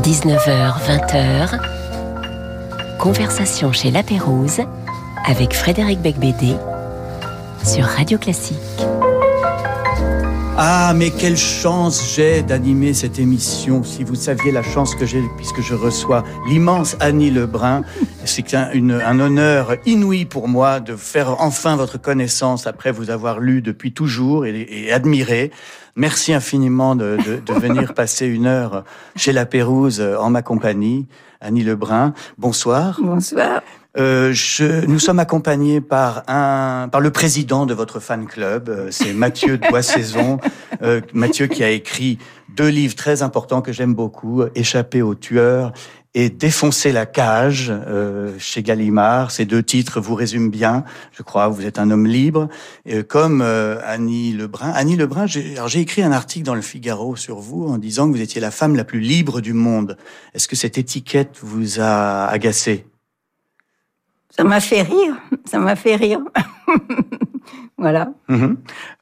19h, 20h, conversation chez La Pérouse avec Frédéric Becbédé sur Radio Classique. Ah, mais quelle chance j'ai d'animer cette émission. Si vous saviez la chance que j'ai, puisque je reçois l'immense Annie Lebrun, c'est un, un, honneur inouï pour moi de faire enfin votre connaissance après vous avoir lu depuis toujours et, et admiré. Merci infiniment de, de, de venir passer une heure chez La Pérouse en ma compagnie. Annie Lebrun, bonsoir. Bonsoir. Euh, je, nous sommes accompagnés par un, par le président de votre fan club, euh, c'est Mathieu de Boissaison. Euh, Mathieu qui a écrit deux livres très importants que j'aime beaucoup, Échapper aux tueurs et Défoncer la cage euh, chez Gallimard. Ces deux titres vous résument bien, je crois. Vous êtes un homme libre, et comme euh, Annie Lebrun. Annie Lebrun, j'ai écrit un article dans le Figaro sur vous en disant que vous étiez la femme la plus libre du monde. Est-ce que cette étiquette vous a agacé ça m'a fait rire, ça m'a fait rire. voilà. Mmh.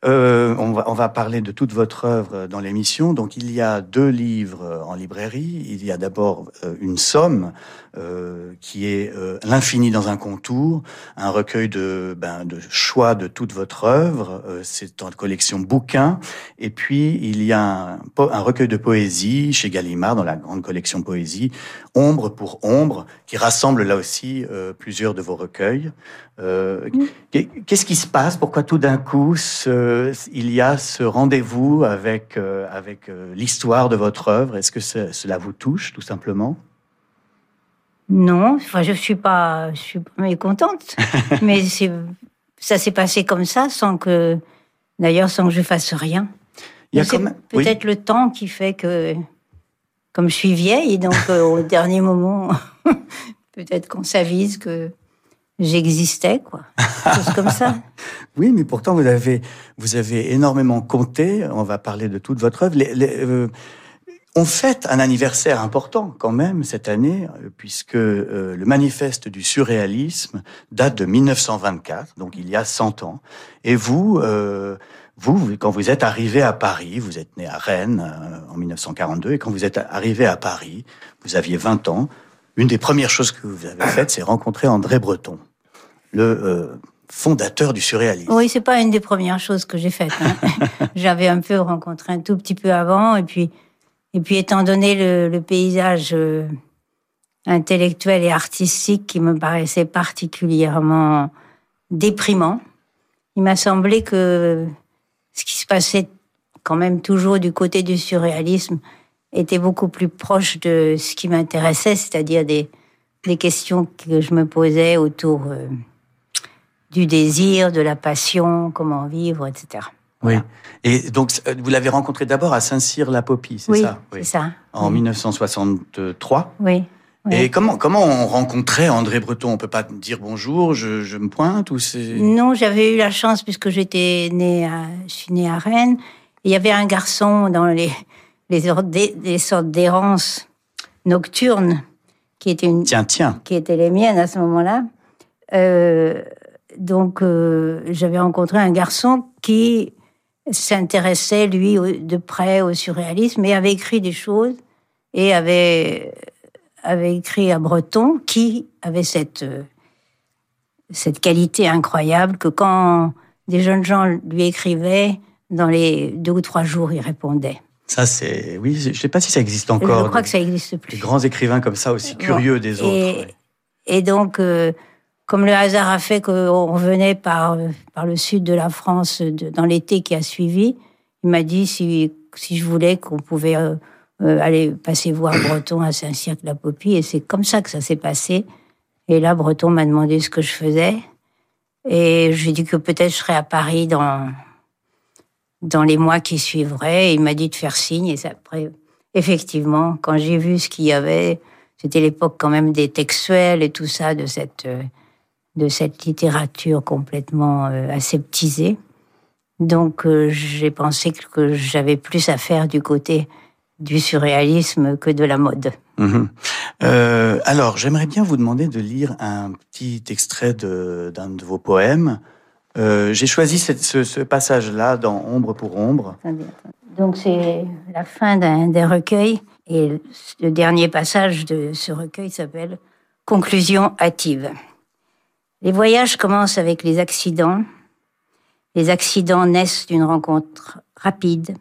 Euh, on, va, on va parler de toute votre œuvre dans l'émission. Donc il y a deux livres en librairie. Il y a d'abord euh, une somme euh, qui est euh, L'infini dans un contour, un recueil de, ben, de choix de toute votre œuvre. Euh, c'est en collection bouquin. Et puis il y a un, un, recueil de poésie chez Gallimard dans la grande collection poésie, Ombre pour ombre, qui rassemble là aussi euh, plusieurs de vos recueils. Qu'est-ce qui se passe? Pourquoi tout d'un coup ce, il y a ce rendez-vous avec avec l'histoire de votre œuvre Est-ce que cela vous touche tout simplement? Non, enfin, je suis pas, je suis pas mécontente, mais ça s'est passé comme ça, sans que, d'ailleurs, sans que je fasse rien. Il y a comme... peut-être oui. le temps qui fait que, comme je suis vieille, donc euh, au dernier moment, peut-être qu'on s'avise que j'existais, quoi. Chose comme ça. oui, mais pourtant vous avez, vous avez énormément compté. On va parler de toute votre œuvre. Euh, on fête un anniversaire important quand même cette année, puisque euh, le manifeste du surréalisme date de 1924, donc il y a 100 ans. Et vous, euh, vous, quand vous êtes arrivé à Paris, vous êtes né à Rennes en 1942, et quand vous êtes arrivé à Paris, vous aviez 20 ans, une des premières choses que vous avez faites, c'est rencontrer André Breton, le euh, fondateur du surréalisme. Oui, c'est pas une des premières choses que j'ai faites. Hein. J'avais un peu rencontré un tout petit peu avant, et puis et puis, étant donné le, le paysage euh, intellectuel et artistique qui me paraissait particulièrement déprimant, il m'a semblé que ce qui se passait quand même toujours du côté du surréalisme était beaucoup plus proche de ce qui m'intéressait, c'est-à-dire des, des questions que je me posais autour euh, du désir, de la passion, comment vivre, etc. Oui. Et donc, vous l'avez rencontré d'abord à Saint-Cyr-la-Popie, c'est oui, ça? Oui, c'est ça. En oui. 1963 Oui. oui. Et comment, comment on rencontrait André Breton? On peut pas dire bonjour, je, je me pointe ou c'est... Non, j'avais eu la chance, puisque j'étais née à, je suis née à Rennes, il y avait un garçon dans les, les, les sortes d'errance nocturnes qui était une... Tiens, tiens. Qui étaient les miennes à ce moment-là. Euh, donc, euh, j'avais rencontré un garçon qui s'intéressait, lui, de près au surréalisme et avait écrit des choses et avait, avait écrit à Breton qui avait cette, cette qualité incroyable que quand des jeunes gens lui écrivaient, dans les deux ou trois jours, il répondait. Ça, c'est. Oui, je ne sais pas si ça existe encore. Je crois que ça n'existe plus. Des grands écrivains comme ça, aussi curieux bon. des et, autres. Ouais. Et donc. Euh, comme le hasard a fait qu'on revenait par, par le sud de la France de, dans l'été qui a suivi, il m'a dit si, si je voulais qu'on pouvait euh, aller passer voir Breton à Saint-Cirque-la-Popie. Et c'est comme ça que ça s'est passé. Et là, Breton m'a demandé ce que je faisais. Et je lui ai dit que peut-être je serais à Paris dans, dans les mois qui suivraient. Et il m'a dit de faire signe. Et après, effectivement, quand j'ai vu ce qu'il y avait, c'était l'époque quand même des textuels et tout ça, de cette de cette littérature complètement euh, aseptisée. Donc euh, j'ai pensé que j'avais plus à faire du côté du surréalisme que de la mode. Mmh. Euh, alors j'aimerais bien vous demander de lire un petit extrait d'un de, de, vos poèmes. j'ai choisi cette, ce, ce passage-là dans Ombre pour Ombre. Donc c'est la fin d'un recueil et le dernier passage de ce recueil s'appelle Conclusion hâtive. Les voyages commencent avec les accidents. Les accidents naissent d'une rencontre rapide.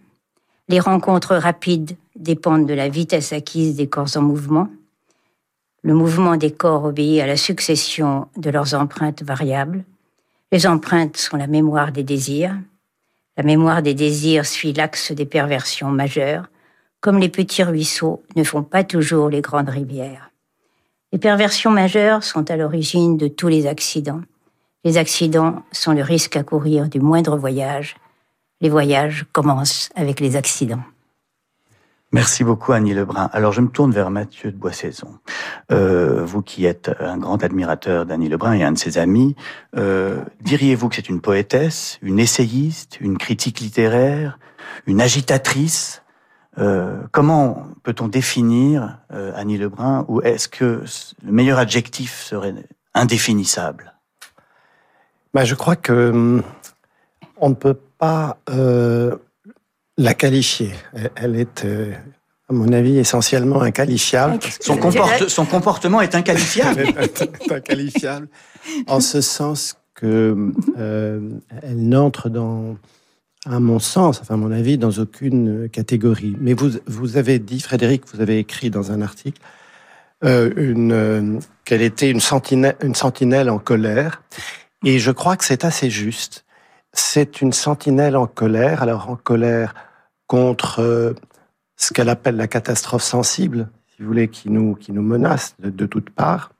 Les rencontres rapides dépendent de la vitesse acquise des corps en mouvement. Le mouvement des corps obéit à la succession de leurs empreintes variables. Les empreintes sont la mémoire des désirs. La mémoire des désirs suit l'axe des perversions majeures, comme les petits ruisseaux ne font pas toujours les grandes rivières. Les perversions majeures sont à l'origine de tous les accidents. Les accidents sont le risque à courir du moindre voyage. Les voyages commencent avec les accidents. Merci beaucoup Annie Lebrun. Alors je me tourne vers Mathieu de Boissaison. Euh, vous qui êtes un grand admirateur d'Annie Lebrun et un de ses amis, euh, diriez-vous que c'est une poétesse, une essayiste, une critique littéraire, une agitatrice? Euh, Comment peut-on définir euh, Annie Lebrun ou est-ce que le meilleur adjectif serait indéfinissable? Bah, Je crois que hum, on ne peut pas euh, la qualifier. Elle est, euh, à mon avis, essentiellement inqualifiable. Son, son comportement est inqualifiable. est inqualifiable, en ce sens que euh, elle n'entre dans, à mon sens, enfin à mon avis, dans aucune catégorie. Mais vous, vous avez dit, Frédéric, vous avez écrit dans un article euh, une, qu'elle était une sentinelle, en colère. Et je crois que c'est assez juste. C'est une sentinelle en colère, alors en colère contre euh, ce qu'elle appelle la catastrophe sensible, si vous voulez, qui nous, qui nous menace de, toutes parts.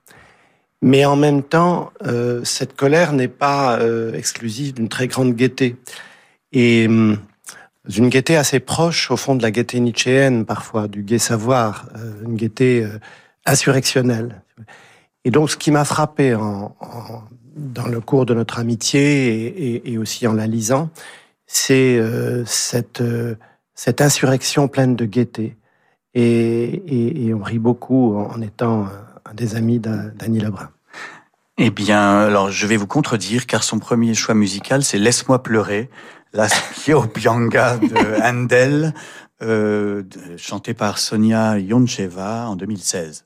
Mais en même temps, euh, cette colère n'est pas euh, exclusive d'une très grande gaieté. Et hum, une gaieté assez proche, au fond, de la gaieté nietzschéenne, parfois, du gai savoir, une gaieté insurrectionnelle. Et donc, ce qui m'a frappé en, dans le cours de notre amitié et, aussi en la lisant, c'est cette cette insurrection pleine de gaieté. Et, on rit beaucoup en étant un des amis d'Annie Lebrun. Eh bien, alors je vais vous contredire, car son premier choix musical, c'est Laisse-moi pleurer, la Pianga de Handel, euh, chanté par Sonia Yoncheva en 2016.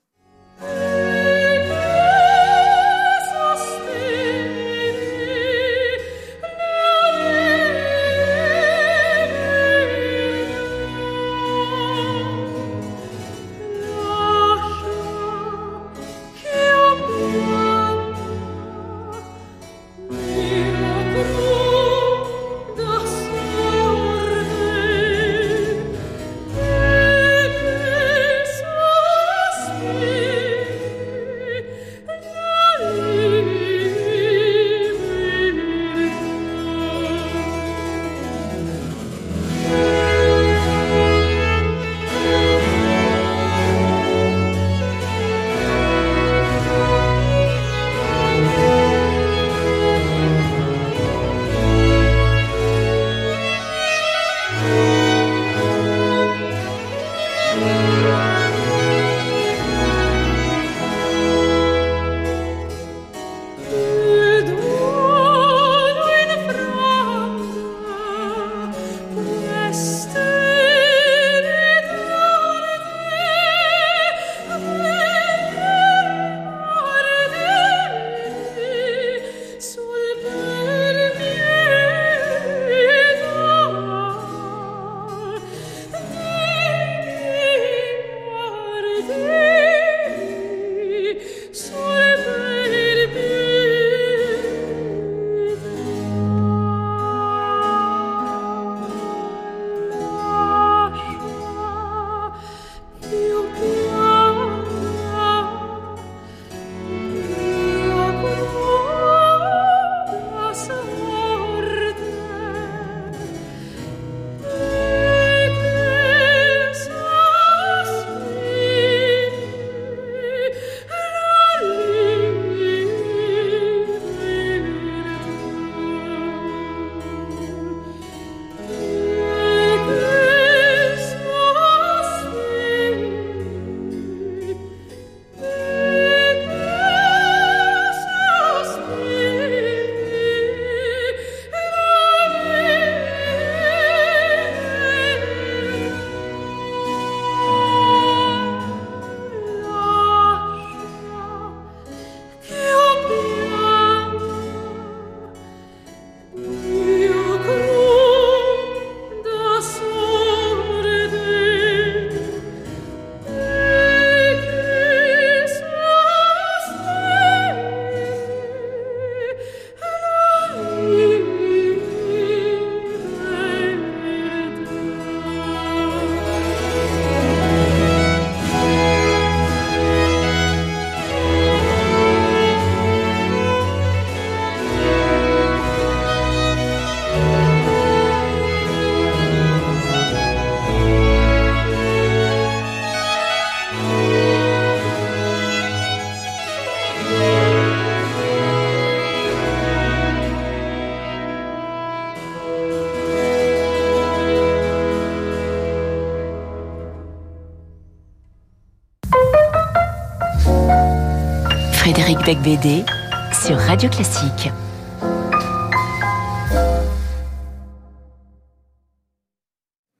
Frédéric Becbédé sur Radio Classique.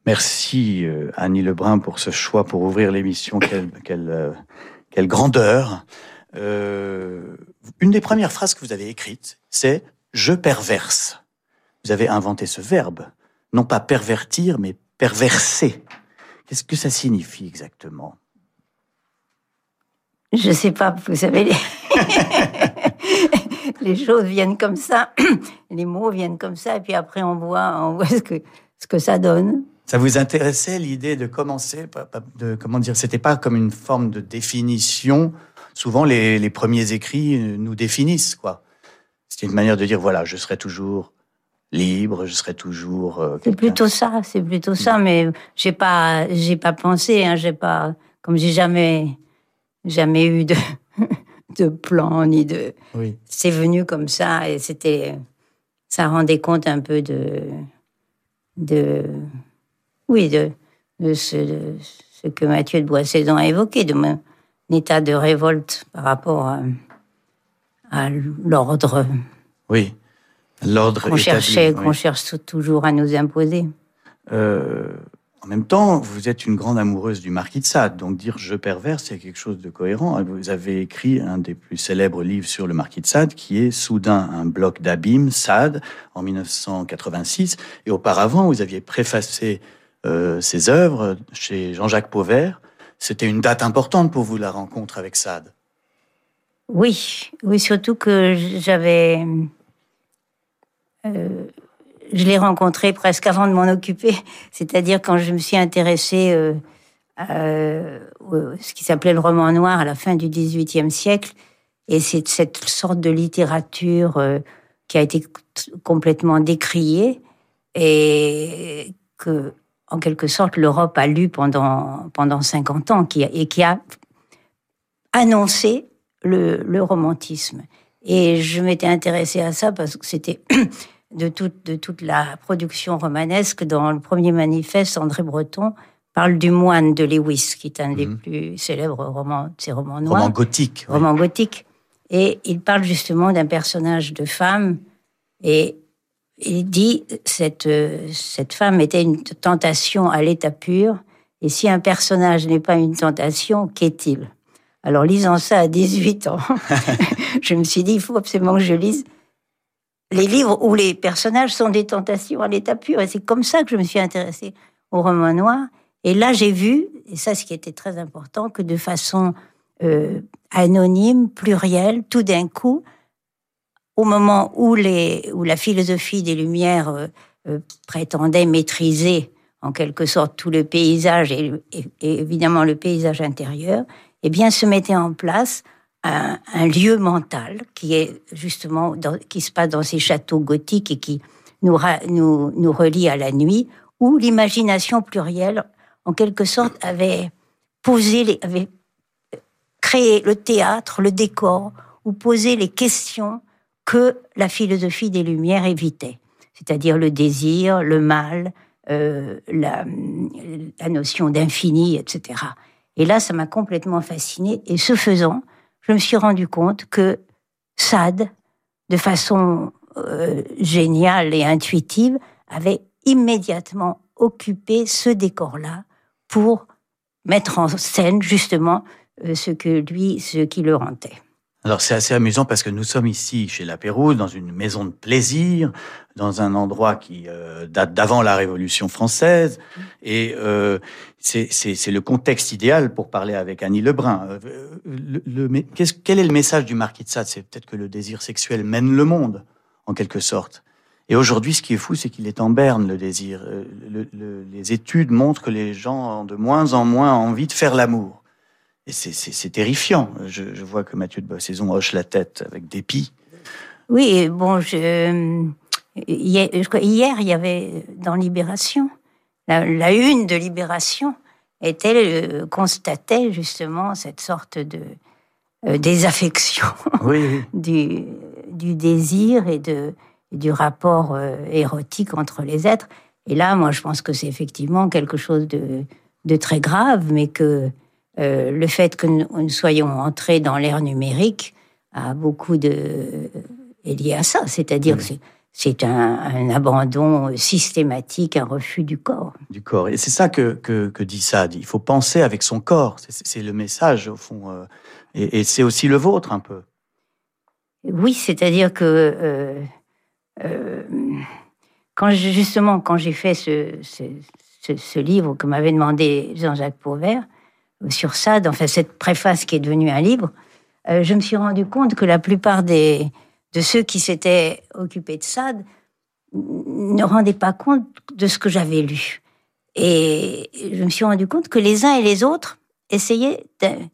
Merci euh, Annie Lebrun pour ce choix pour ouvrir l'émission. Quelle, quelle, euh, quelle grandeur. Euh, une des premières phrases que vous avez écrites, c'est je perverse. Vous avez inventé ce verbe, non pas pervertir, mais perverser. Qu'est-ce que ça signifie exactement? Je sais pas, vous savez, les... choses viennent comme ça, les mots viennent comme ça, et puis après on voit, on voit ce que, ce que ça donne. Ça vous intéressait l'idée de commencer, de comment dire, c'était pas comme une forme de définition. Souvent, les, les premiers écrits nous définissent, quoi. C'était une manière de dire, voilà, je serai toujours libre, je serai toujours. Euh, c'est plutôt ça, c'est plutôt ça, mais j'ai pas, j'ai pas pensé, hein, j'ai pas, comme j'ai jamais, jamais eu de, de plan ni de. Oui. C'est venu comme ça et c'était, ça rendait compte un peu de, de oui, de, ce, que Mathieu de Boissaison a évoqué, de mon état de révolte par rapport à, l'ordre. Oui, l'ordre qu'on cherchait, qu'on cherche toujours à nous imposer. Euh, en même temps, vous êtes une grande amoureuse du Marquis de Sade, donc dire je perverse, c'est quelque chose de cohérent. Vous avez écrit un des plus célèbres livres sur le Marquis de Sade, qui est Soudain un bloc d'abîme, Sade, en 1986. Et auparavant, vous aviez préfacé euh, ses œuvres chez Jean-Jacques Pauvert. C'était une date importante pour vous, la rencontre avec Sade. Oui, oui, surtout que j'avais. Euh, je l'ai rencontré presque avant de m'en occuper, c'est-à-dire quand je me suis intéressée euh, à ce qui s'appelait le roman noir à la fin du XVIIIe siècle, et c'est cette sorte de littérature qui a été complètement décriée et que en quelque sorte, l'Europe a lu pendant, pendant 50 ans et qui a annoncé le romantisme. Et je m'étais intéressée à ça parce que c'était de toute, de toute la production romanesque. Dans le premier manifeste, André Breton parle du moine de Lewis, qui est un des mhm. plus célèbres romans, ces romans noirs. Roman gothique. Roman gothique. Et il parle justement d'un personnage de femme. Et il dit cette cette femme était une tentation à l'état pur et si un personnage n'est pas une tentation qu'est-il? Alors lisant ça à 18 ans je me suis dit il faut absolument que je lise les livres où les personnages sont des tentations à l'état pur. Et c'est comme ça que je me suis intéressée au roman noir. Et là j'ai vu et ça ce qui était très important que de façon euh, anonyme plurielle tout d'un coup au moment où, les, où la philosophie des Lumières euh, euh, prétendait maîtriser en quelque sorte tout le paysage et, évidemment le paysage intérieur, eh bien se mettait en place un, lieu mental qui est justement qui se passe dans ces châteaux gothiques et qui nous, nous, relie à la nuit, où l'imagination plurielle, en quelque sorte, avait posé, avait créé le théâtre, le décor, ou posé les questions que la philosophie des Lumières évitait, c'est-à-dire le désir, le mal, euh, la, la, notion d'infini, etc. Et là, ça m'a complètement fasciné. Et ce faisant, je me suis rendu compte que Sade, de façon euh, géniale et intuitive, avait immédiatement occupé ce décor-là pour mettre en scène justement euh, ce que lui, ce qui le rendait. Alors c'est assez amusant parce que nous sommes ici chez La Pérouse, dans une maison de plaisir, dans un endroit qui euh, date d'avant la Révolution française, et euh, c'est le contexte idéal pour parler avec Annie Lebrun. Euh, le, le, quel est le message du Marquis de Sade? C'est peut-être que le désir sexuel mène le monde, en quelque sorte. Et aujourd'hui, ce qui est fou, c'est qu'il est en berne, le désir. Euh, le, les études montrent que les gens ont de moins en moins envie de faire l'amour. Et c'est terrifiant. Je, vois que Mathieu de Saison hoche la tête avec dépit. Oui, bon, je, hier, hier, il y avait dans Libération, la, une de Libération était euh, constatait justement cette sorte de euh, désaffection du, du, désir et de, du rapport euh, érotique entre les êtres. Et là, moi, je pense que c'est effectivement quelque chose de, de très grave, mais que euh, le fait que nous, soyons entrés dans l'ère numérique a beaucoup de est lié à ça, c'est-à-dire que c'est un, abandon systématique, un refus du corps. Du corps. Et c'est ça que, que, dit Sade. Il faut penser avec son corps. C'est le message, au fond. Euh, et, c'est aussi le vôtre, un peu. Oui, c'est-à-dire que euh, euh, quand justement, quand j'ai fait ce, ce, livre que m'avait demandé Jean-Jacques Pauvert sur Sade, enfin cette préface qui est devenue un livre, je me suis rendu compte que la plupart des, de ceux qui s'étaient occupés de Sade ne rendaient pas compte de ce que j'avais lu. Et je me suis rendu compte que les uns et les autres essayaient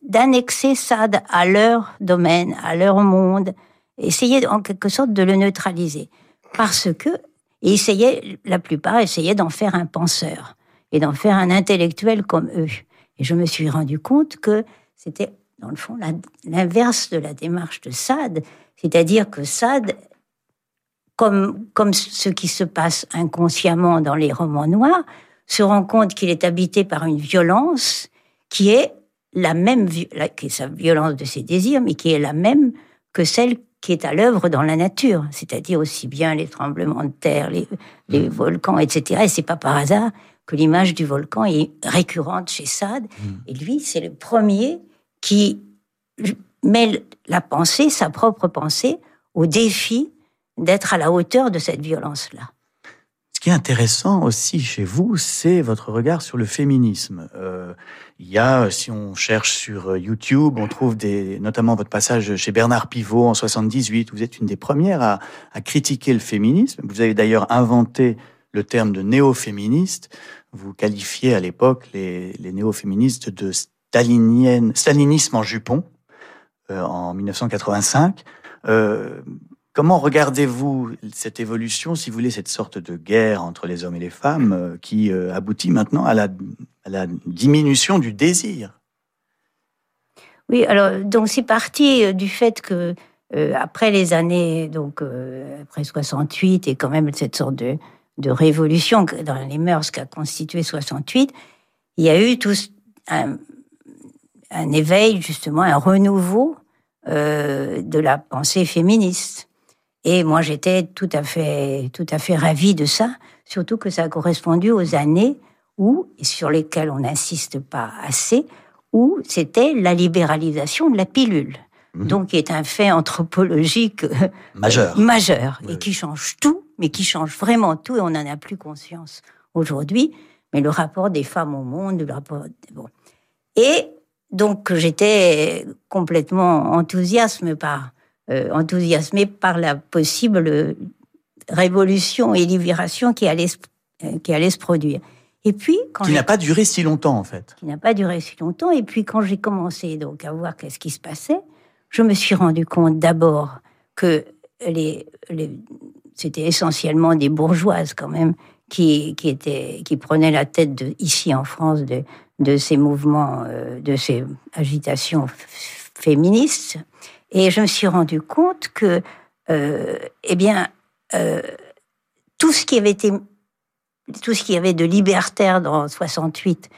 d'annexer Sade à leur domaine, à leur monde, essayaient en quelque sorte de le neutraliser. Parce que, essayaient, la plupart essayaient d'en faire un penseur et d'en faire un intellectuel comme eux. Et je me suis rendu compte que c'était, dans le fond, l'inverse de la démarche de Sade, c'est-à-dire que Sade, comme, comme ce qui se passe inconsciemment dans les romans noirs, se rend compte qu'il est habité par une violence qui est la même, qui est sa violence de ses désirs, mais qui est la même que celle qui est à l'œuvre dans la nature, c'est-à-dire aussi bien les tremblements de terre, les, les mmh. volcans, etc. Et c'est pas par hasard que l'image du volcan est récurrente chez Sade. Mmh. Et lui, c'est le premier qui met la pensée, sa propre pensée, au défi d'être à la hauteur de cette violence-là. Ce qui est intéressant aussi chez vous, c'est votre regard sur le féminisme. Euh, il y a, si on cherche sur YouTube, on trouve des, notamment votre passage chez Bernard Pivot en 78. Vous êtes une des premières à, à critiquer le féminisme. Vous avez d'ailleurs inventé le terme de néo-féministe. Vous qualifiez à l'époque les, les néo-féministes de stalinisme en jupon. Euh, en 1985. Euh, comment regardez-vous cette évolution, si vous voulez, cette sorte de guerre entre les hommes et les femmes euh, qui aboutit maintenant à la, diminution du désir? Oui, alors donc c'est parti du fait que après les années donc après 68 et quand même cette sorte de, de révolution dans les mœurs qu'a constitué 68, il y a eu tout un, un éveil, justement, un renouveau euh, de la pensée féministe. Et moi, j'étais tout à fait, tout à fait ravie de ça, surtout que ça a correspondu aux années où, et sur lesquelles on n'insiste pas assez, où c'était la libéralisation de la pilule. Mhm. Donc, qui est un fait anthropologique euh, majeur, majeur et qui change tout, mais qui change vraiment tout, et on n'en a plus conscience aujourd'hui. Mais le rapport des femmes au monde, le rapport, bon. Et donc j'étais complètement enthousiasme par, euh, enthousiasmée par la possible révolution et libération qui allait, euh, qui allait se produire. Et puis, quand qui n'a pas duré si longtemps en fait. Qui n'a pas duré si longtemps. Et puis quand j'ai commencé donc à voir qu'est-ce qui se passait, je me suis rendu compte d'abord que les, les c'était essentiellement des bourgeoises quand même qui, qui, étaient, qui prenaient la tête de, ici en France de, de ces mouvements, euh, de ces agitations féministes. Et je me suis rendu compte que, euh, eh bien, euh, tout ce qui avait été, tout ce qui avait de libertaire dans 68,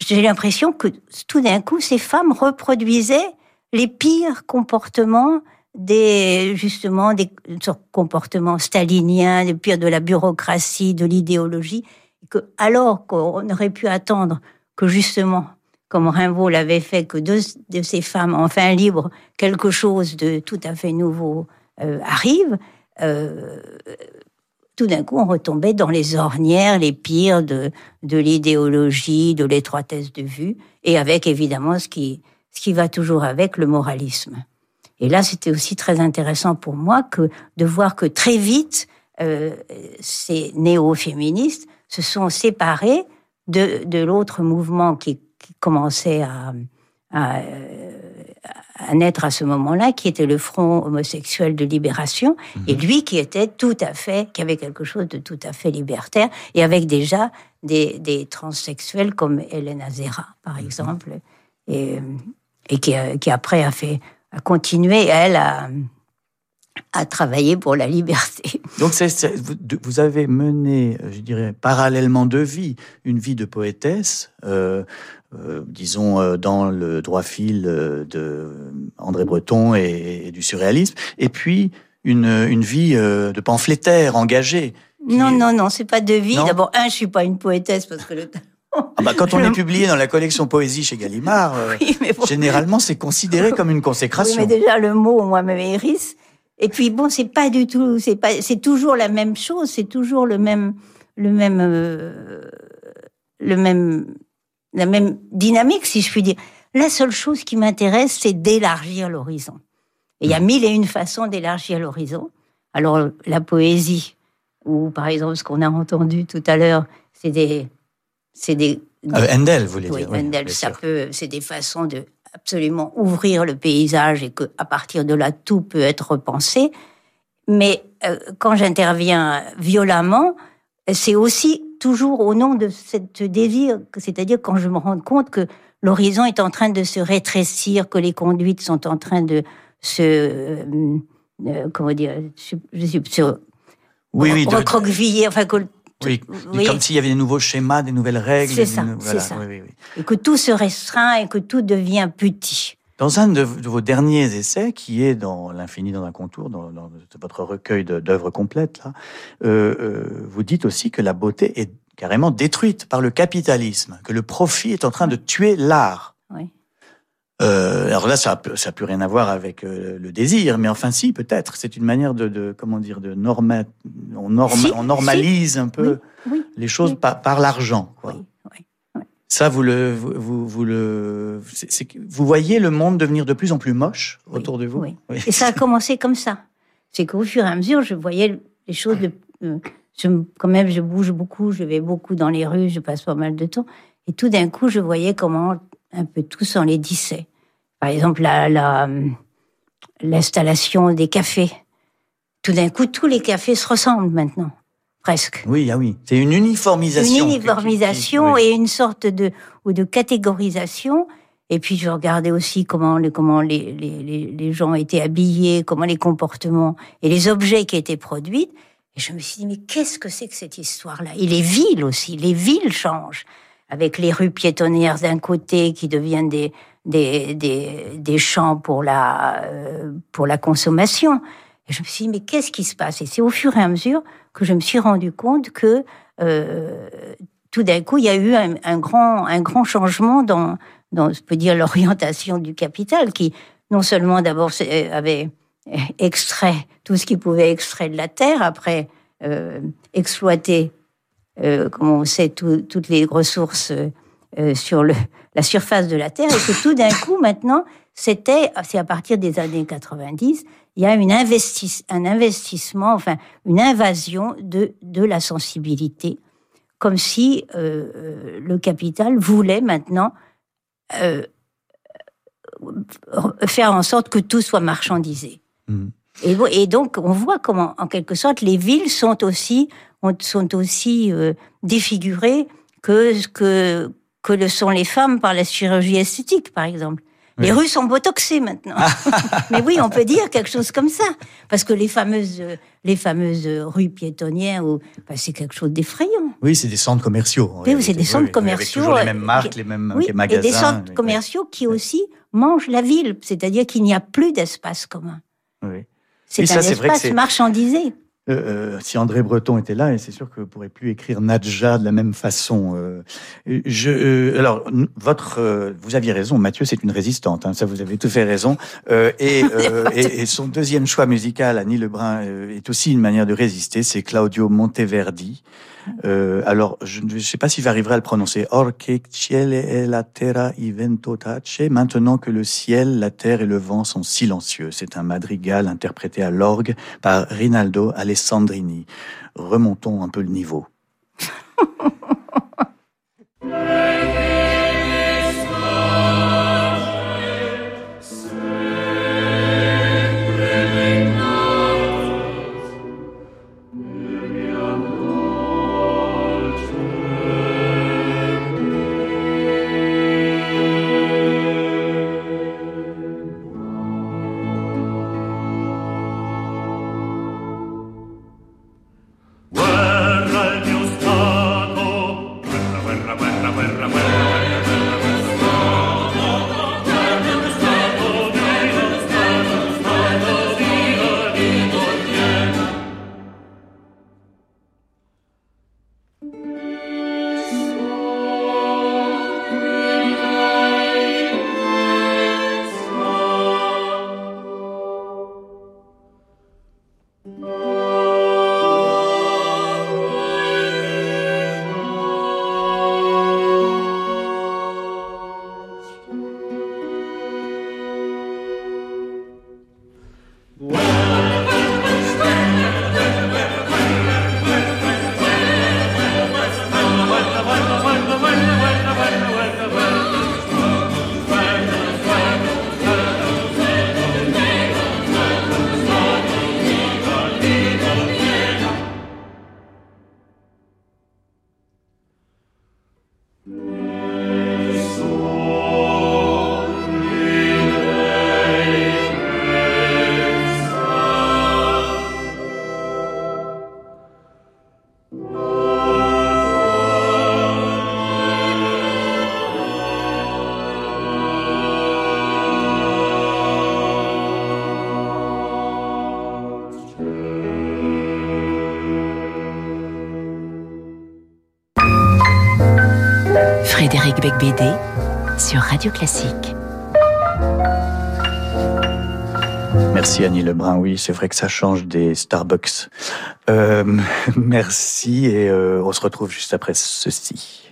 j'ai l'impression que tout d'un coup, ces femmes reproduisaient les pires comportements des justement des comportements staliniens, les pires de la bureaucratie, de l'idéologie, que alors qu'on aurait pu attendre que justement, comme Rimbaud l'avait fait, que deux de ces femmes, enfin libres, quelque chose de tout à fait nouveau euh, arrive, euh, tout d'un coup, on retombait dans les ornières les pires de, de l'idéologie, de l'étroitesse de vue, et avec évidemment ce qui, ce qui va toujours avec, le moralisme. Et là, c'était aussi très intéressant pour moi que de voir que très vite, euh, ces néo-féministes se sont séparés de, de l'autre mouvement qui, commençait à, à, naître à ce moment-là, qui était le Front homosexuel de libération, et mhm. lui qui était tout à fait, qui avait quelque chose de tout à fait libertaire, et avec déjà des, des transsexuels comme Elena Zera, par mhm. exemple, et, et qui, qui, après a fait a continué, elle, à, à travailler pour la liberté. Donc vous, avez mené, je dirais, parallèlement de vie, une vie de poétesse, euh, euh, disons euh, dans le droit fil de André Breton et, du surréalisme, et puis une, une vie de pamphlétaire engagée. Non, non, non, c'est pas de vie. D'abord, un, je suis pas une poétesse parce que le ah bah, quand on est publié dans la collection Poésie chez Gallimard, généralement c'est considéré comme une consécration. Oui, mais déjà le mot, moi, me hérisse. Et puis bon, c'est pas du tout, c'est pas, c'est toujours la même chose, c'est toujours le même, le même, euh, le même, la même dynamique, si je puis dire. La seule chose qui m'intéresse, c'est d'élargir l'horizon. Il y a mille et une façons d'élargir l'horizon. Alors la poésie, ou par exemple ce qu'on a entendu tout à l'heure, c'est des, c'est des, euh, Handel, vous voulez oui, dire. Handel, ça peut, c'est des façons de absolument ouvrir le paysage et que à partir de là tout peut être repensé. Mais euh, quand j'interviens violemment, c'est aussi toujours au nom de cette désir, c'est-à-dire quand je me rends compte que l'horizon est en train de se rétrécir, que les conduites sont en train de se euh, euh, comment dire, je, je, oui, oui, recroqueviller, enfin que oui, comme s'il y avait des nouveaux schémas, des nouvelles règles. C'est ça, ça. et que tout se restreint et que tout devient petit. Dans un de, vos derniers essais, qui est dans L'infini dans un contour, dans, votre recueil d'œuvres complètes, là, euh, euh, vous dites aussi que la beauté est carrément détruite par le capitalisme, que le profit est en train de tuer l'art. Euh, alors là, ça n'a plus rien à voir avec euh, le désir, mais enfin si, peut-être. C'est une manière de, de, comment dire, de norma, on, on normalise un peu les choses par, par l'argent. Ça, vous le, vous, vous, le, vous voyez le monde devenir de plus en plus moche autour de vous. Et ça a commencé comme ça. C'est qu'au fur et à mesure, je voyais les choses. De, euh, je, quand même, je bouge beaucoup, je vais beaucoup dans les rues, je passe pas mal de temps. Et tout d'un coup, je voyais comment un peu tout s'enlaidissait. Par exemple, la, l'installation des cafés. Tout d'un coup, tous les cafés se ressemblent maintenant, presque. Oui, ah oui, c'est une uniformisation. Une uniformisation et une sorte de ou de catégorisation. Et puis je regardais aussi comment les comment les, les, les gens étaient habillés, comment les comportements et les objets qui étaient produits. Et je me suis dit mais qu'est-ce que c'est que cette histoire-là? Et les villes aussi, les villes changent avec les rues piétonnières d'un côté qui deviennent des, des, des, des champs pour la, euh, pour la consommation. Je me suis dit, mais qu'est-ce qui se passe? Et c'est au fur et à mesure que je me suis rendu compte que euh, tout d'un coup, il y a eu un, grand, un grand changement dans, dans, je peux dire, l'orientation du capital, qui non seulement d'abord avait extrait tout ce qu'il pouvait extraire de la terre, après euh, exploité euh, comme on sait, toutes les ressources euh, sur le, la surface de la Terre, et que tout d'un coup, maintenant, c'était, c'est à partir des années 90, il y a un investissement, enfin, une invasion de, de la sensibilité, comme si euh, euh le capital voulait maintenant euh, faire en sorte que tout soit marchandisé. Mmh. Et, et, donc, on voit comment, en quelque sorte, les villes sont aussi sont aussi euh, défigurées que, que, que le sont les femmes par la chirurgie esthétique, par exemple. Les rues sont botoxées maintenant. Mais oui, on peut dire quelque chose comme ça. Parce que les fameuses, les fameuses rues piétonnières, bah, c'est quelque chose d'effrayant. Oui, c'est des centres commerciaux. Oui, c'est des centres commerciaux. Avec toujours les mêmes marques, les mêmes magasins. Et des centres commerciaux qui aussi mangent la ville. C'est-à-dire qu'il n'y a plus d'espace commun. Oui. C'est un espace marchandisé. Euh, euh, si André Breton était là, c'est sûr que vous ne pourrez plus écrire Nadja de la même façon. Euh, je, alors, votre, vous aviez raison, Mathieu, c'est une résistante. Hein, ça, vous avez tout fait raison. Et, et, et, son deuxième choix musical, Annie Lebrun, est aussi une manière de résister. C'est Claudio Monteverdi. Euh, alors, je ne sais pas s'il arriverait à le prononcer. Orche ciele e la terra i vento tace. Maintenant que le ciel, la terre et le vent sont silencieux. C'est un madrigal interprété à l'orgue par Rinaldo Alessandrini. Remontons un peu le niveau. Merci Annie Lebrun. Oui, c'est vrai que ça change des Starbucks. Euh, merci et euh, on se retrouve juste après ceci.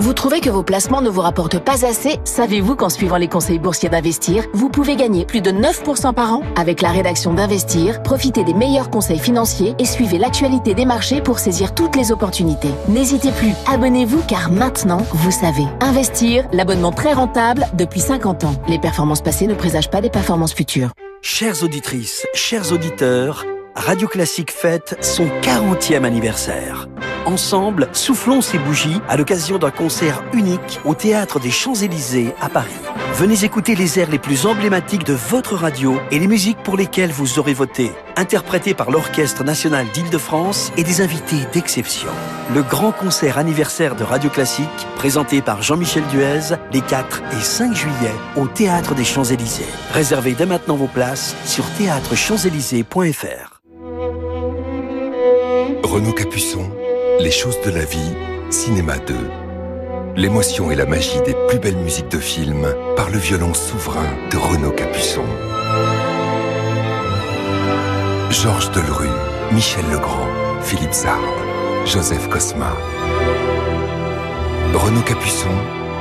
Vous trouvez que vos placements ne vous rapportent pas assez Savez-vous qu'en suivant les conseils boursiers d'Investir, vous pouvez gagner plus de 9% par an Avec la rédaction d'Investir, profitez des meilleurs conseils financiers et suivez l'actualité des marchés pour saisir toutes les opportunités. N'hésitez plus, abonnez-vous car maintenant, vous savez. Investir, l'abonnement très rentable depuis 50 ans. Les performances passées ne présagent pas des performances futures. Chères auditrices, chers auditeurs, Radio Classique fête son 40e anniversaire. Ensemble, soufflons ces bougies à l'occasion d'un concert unique au Théâtre des Champs-Élysées à Paris. Venez écouter les airs les plus emblématiques de votre radio et les musiques pour lesquelles vous aurez voté, interprétés par l'Orchestre national d'Île-de-France et des invités d'exception. Le grand concert anniversaire de Radio Classique, présenté par Jean-Michel Duez, les 4 et 5 juillet au Théâtre des Champs-Élysées. Réservez dès maintenant vos places sur théâtrechamps-élysées.fr. Renaud Capuçon, Les choses de la vie, Cinéma 2. L'émotion et la magie des plus belles musiques de film par le violon souverain de Renaud Capuçon. Georges Delru, Michel Legrand, Philippe Sard, Joseph Cosma. Renaud Capuçon,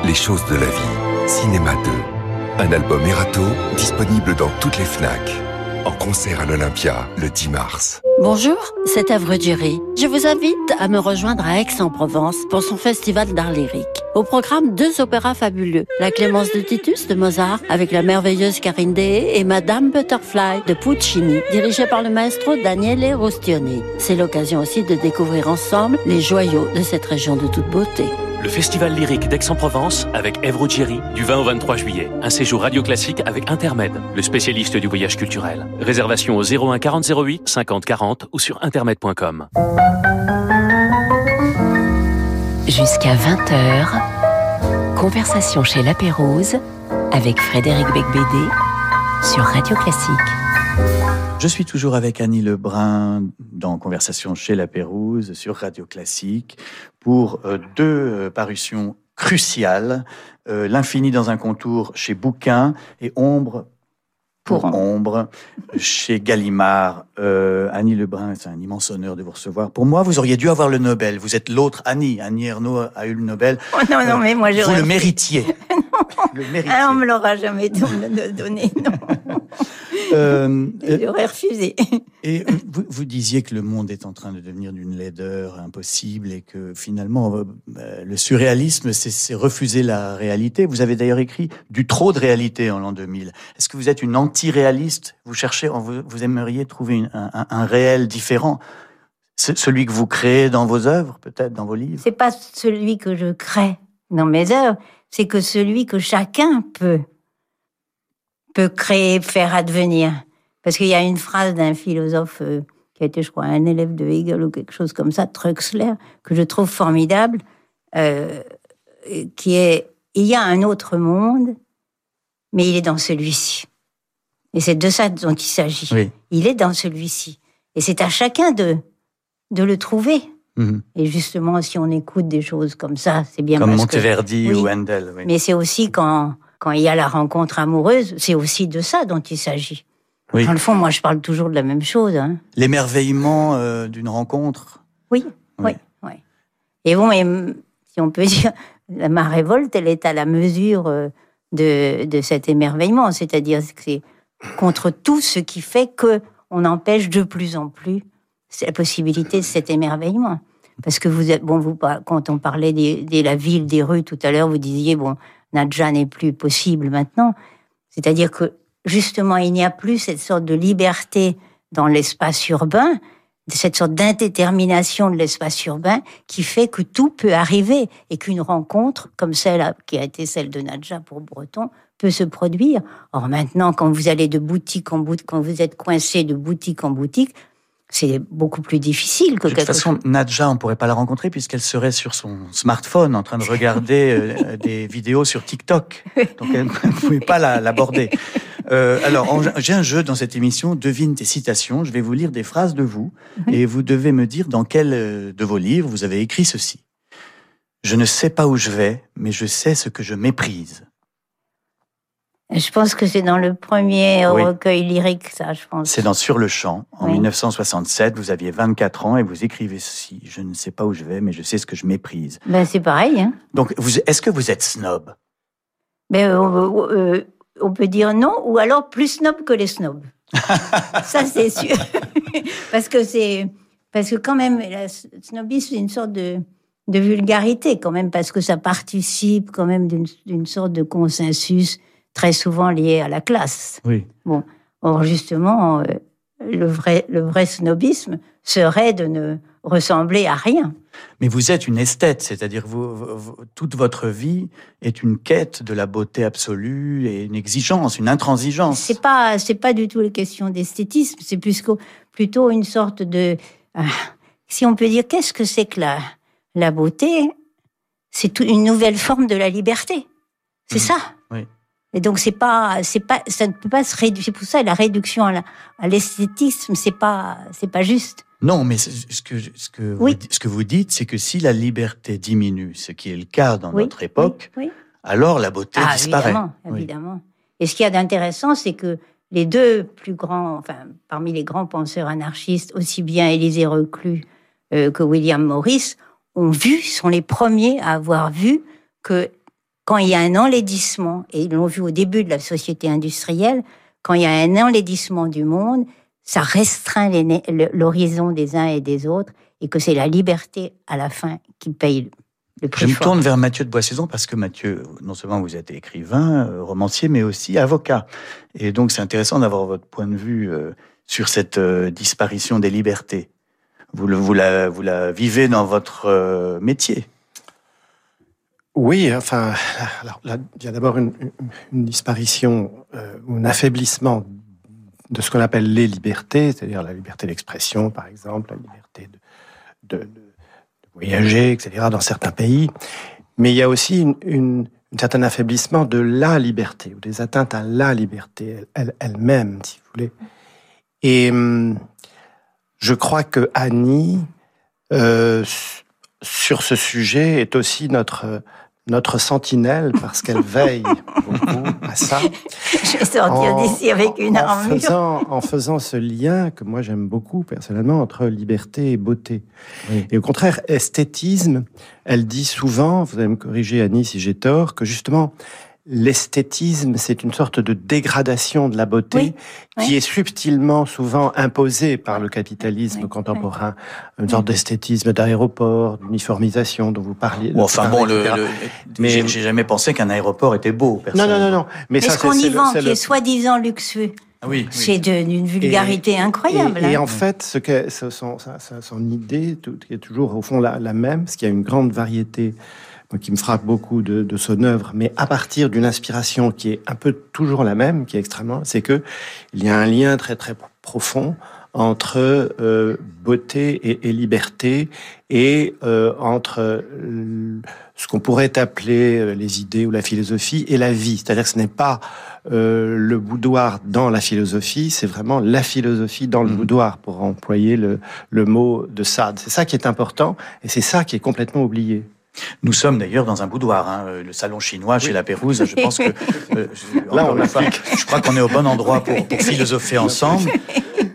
Les choses de la vie, Cinéma 2. Un album Erato disponible dans toutes les FNAC. En concert à l'Olympia le 10 mars. Bonjour, c'est Èvre Dury. Je vous invite à me rejoindre à Aix-en-Provence pour son festival d'art lyrique. Au programme, deux opéras fabuleux. La Clémence de Titus de Mozart avec la merveilleuse Karine Dehé et Madame Butterfly de Puccini, dirigée par le maestro Daniele Rostioni. C'est l'occasion aussi de découvrir ensemble les joyaux de cette région de toute beauté. Le Festival lyrique d'Aix-en-Provence avec Thierry du 20 au 23 juillet. Un séjour radio classique avec Intermed, le spécialiste du voyage culturel. Réservation au 01 40 08 50 40 ou sur intermed.com. Jusqu'à 20h, conversation chez La Pérouse avec Frédéric Becbédé sur Radio Classique. Je suis toujours avec Annie Lebrun dans Conversation chez La Pérouse sur Radio Classique pour euh, deux euh, parutions cruciales, euh, L'infini dans un contour chez Bouquin et Ombre pour Ombre chez Gallimard. Annie Lebrun, c'est un immense honneur de vous recevoir. Pour moi, vous auriez dû avoir le Nobel. Vous êtes l'autre Annie. Annie Ernaux a eu le Nobel. Oh non, non, mais moi, je Vous le méritiez. le méritiez. Ah, on me l'aura jamais donné, non. Euh, J'aurais refusé. Et vous, vous, disiez que le monde est en train de devenir d'une laideur impossible et que finalement, euh, le surréalisme, c'est refuser la réalité. Vous avez d'ailleurs écrit du trop de réalité en l'an 2000. Est-ce que vous êtes une anti-réaliste? Vous cherchez, vous, vous, aimeriez trouver un, un, un réel différent? Celui que vous créez dans vos œuvres, peut-être dans vos livres? C'est pas celui que je crée dans mes œuvres, c'est que celui que chacun peut peut créer, faire advenir. Parce qu'il y a une phrase d'un philosophe euh, qui a été, je crois, un élève de Hegel ou quelque chose comme ça, Truxler, que je trouve formidable, euh, qui est il y a un autre monde, mais il est dans celui-ci. Et c'est de ça dont il s'agit. Il est dans celui-ci. Et c'est à chacun de, de le trouver. Mhm. Et justement, si on écoute des choses comme ça, c'est bien Comme Monteverdi ou Handel. Mais c'est aussi quand quand il y a la rencontre amoureuse, c'est aussi de ça dont il s'agit. Oui. Dans le fond, moi, je parle toujours de la même chose. Hein. L'émerveillement euh, d'une rencontre. Oui, oui, oui, Et bon, si on peut dire, ma révolte, elle est à la mesure euh, de, de cet émerveillement, c'est-à-dire que c'est contre tout ce qui fait que on empêche de plus en plus la possibilité de cet émerveillement. Parce que vous êtes, bon, vous, quand on parlait de la ville, des rues tout à l'heure, vous disiez, bon, Nadja n'est plus possible maintenant. C'est-à-dire que justement, il n'y a plus cette sorte de liberté dans l'espace urbain, cette sorte d'indétermination de l'espace urbain qui fait que tout peut arriver et qu'une rencontre comme celle qui a été celle de Nadja pour Breton peut se produire. Or maintenant, quand vous allez de boutique en boutique, quand vous êtes coincé de boutique en boutique, c'est beaucoup plus difficile que de toute façon, Nadja, on pourrait pas la rencontrer puisqu'elle serait sur son smartphone en train de regarder euh, des vidéos sur TikTok. Donc elle ne pouvait pas l'aborder. Euh, alors, j'ai un jeu dans cette émission, devine tes citations. Je vais vous lire des phrases de vous et vous devez me dire dans quel euh, de vos livres vous avez écrit ceci. Je ne sais pas où je vais, mais je sais ce que je méprise. Je pense que c'est dans le premier recueil lyrique, ça, je pense. C'est dans Sur le champ, en 1967. Vous aviez 24 ans et vous écrivez ceci. Je ne sais pas où je vais, mais je sais ce que je méprise. Ben, c'est pareil. Hein. Donc, est-ce que vous êtes snob? Ben, euh, euh, on peut dire non, ou alors plus snob que les snobs. ça, c'est sûr. parce que c'est. Parce que quand même, la snobisme, c'est une sorte de, de vulgarité, quand même, parce que ça participe quand même d'une sorte de consensus très souvent lié à la classe. Oui. Bon, or justement, euh, le vrai, le vrai snobisme serait de ne ressembler à rien. Mais vous êtes une esthète, c'est-à-dire vous, toute votre vie est une quête de la beauté absolue et une exigence, une intransigeance. C'est pas, c'est pas du tout une question d'esthétisme, c'est plutôt une sorte de, ah, si on peut dire, qu'est-ce que c'est que la, la beauté? C'est une nouvelle forme de la liberté. C'est mmh. ça. Et donc c'est pas, c'est pas, ça ne peut pas se réduire. C'est pour ça la réduction à l'esthétisme, c'est pas, c'est pas juste. Non, mais ce que ce que vous, ce que vous dites, c'est que si la liberté diminue, ce qui est le cas dans notre époque, alors la beauté ah, disparaît. Évidemment, évidemment. Et ce qu'il y a d'intéressant, c'est que les deux plus grands, enfin parmi les grands penseurs anarchistes, aussi bien Élisée Reclus euh, que William Morris, ont vu, sont les premiers à avoir vu que quand il y a un enlaidissement, et ils l'ont vu au début de la société industrielle, quand il y a un enlaidissement du monde, ça restreint l'horizon des uns et des autres, et que c'est la liberté à la fin qui paye le prix. Je me tourne vers Mathieu de Boissaison parce que Mathieu, non seulement vous êtes écrivain, euh, romancier, mais aussi avocat. Et donc c'est intéressant d'avoir votre point de vue euh, sur cette euh, disparition des libertés. Vous, vous, la, vous la vivez dans votre métier. Oui, enfin, il y a d'abord une, disparition euh, un affaiblissement de ce qu'on appelle les libertés, c'est-à-dire la liberté d'expression, par exemple, la liberté de, voyager, etc., dans certains pays. Mais il y a aussi une, un certain affaiblissement de la liberté, ou des atteintes à la liberté elle-même, si vous voulez. Et hum, je crois que Annie, euh, sur ce sujet est aussi notre notre sentinelle parce qu'elle veille beaucoup à ça. Je vais sortir d'ici avec une en armure. Faisant, en faisant ce lien que moi j'aime beaucoup personnellement entre liberté et beauté. Et au contraire, esthétisme, elle dit souvent, vous allez me corriger Annie si j'ai tort, que justement l'esthétisme, c'est une sorte de dégradation de la beauté qui est subtilement souvent imposée par le capitalisme contemporain, une sorte d'esthétisme d'aéroport, d'uniformisation dont vous parliez. enfin bon, le, mais j'ai jamais pensé qu'un aéroport était beau. Non, non, non, non. Mais, ce qu'on y vend, qui est soi-disant luxueux. Ah oui, c'est d'une vulgarité incroyable. Et, hein. en fait, ce que, son, son, idée, qui est toujours au fond la, la même, parce qu'il y a une grande variété qui me frappe beaucoup de, son œuvre, mais à partir d'une inspiration qui est un peu toujours la même, qui est extrêmement, c'est que il y a un lien très très profond entre euh, beauté et, liberté et euh, entre euh, ce qu'on pourrait appeler les idées ou la philosophie et la vie. C'est-à-dire que ce n'est pas le boudoir dans la philosophie, c'est vraiment la philosophie dans le mmh. boudoir, pour employer le, le mot de Sade. C'est ça qui est important et c'est ça qui est complètement oublié. Nous sommes d'ailleurs dans un boudoir, hein, euh, le salon chinois chez La Pérouse. Je pense que euh, là, on je crois qu'on est au bon endroit pour, philosopher ensemble.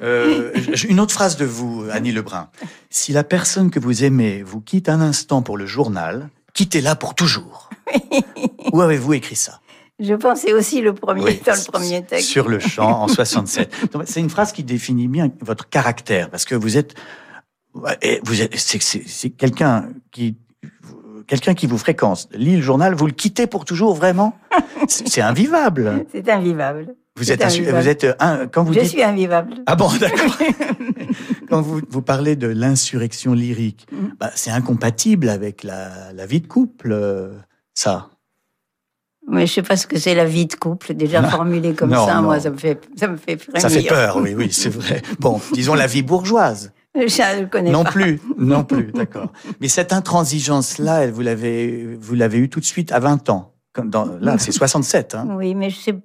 Euh, une autre phrase de vous, Annie Lebrun. Si la personne que vous aimez vous quitte un instant pour le journal, quittez-la pour toujours. Où avez-vous écrit ça? Je pensais aussi le premier dans le premier texte. Sur le champ en 67. C'est une phrase qui définit bien votre caractère parce que vous êtes vous êtes c'est quelqu'un qui quelqu'un qui vous fréquente lit le journal, vous le quittez pour toujours, vraiment C'est invivable. C'est invivable. Vous êtes, vous êtes un, quand vous Je suis invivable. Ah bon, d'accord. quand vous, vous parlez de l'insurrection lyrique, mm. bah, c'est incompatible avec la, la, vie de couple, euh, ça. Mais je sais pas ce que c'est la vie de couple, déjà formulé comme ça, moi, ça me fait, ça me fait Ça fait peur, oui, oui, c'est vrai. Bon, disons la vie bourgeoise. Je ne connais non pas. Plus, non plus, d'accord. Mais cette intransigeance-là, vous l'avez, vous l'avez eue tout de suite à 20 ans. Dans, là, c'est 67. Hein. Oui, mais je sais,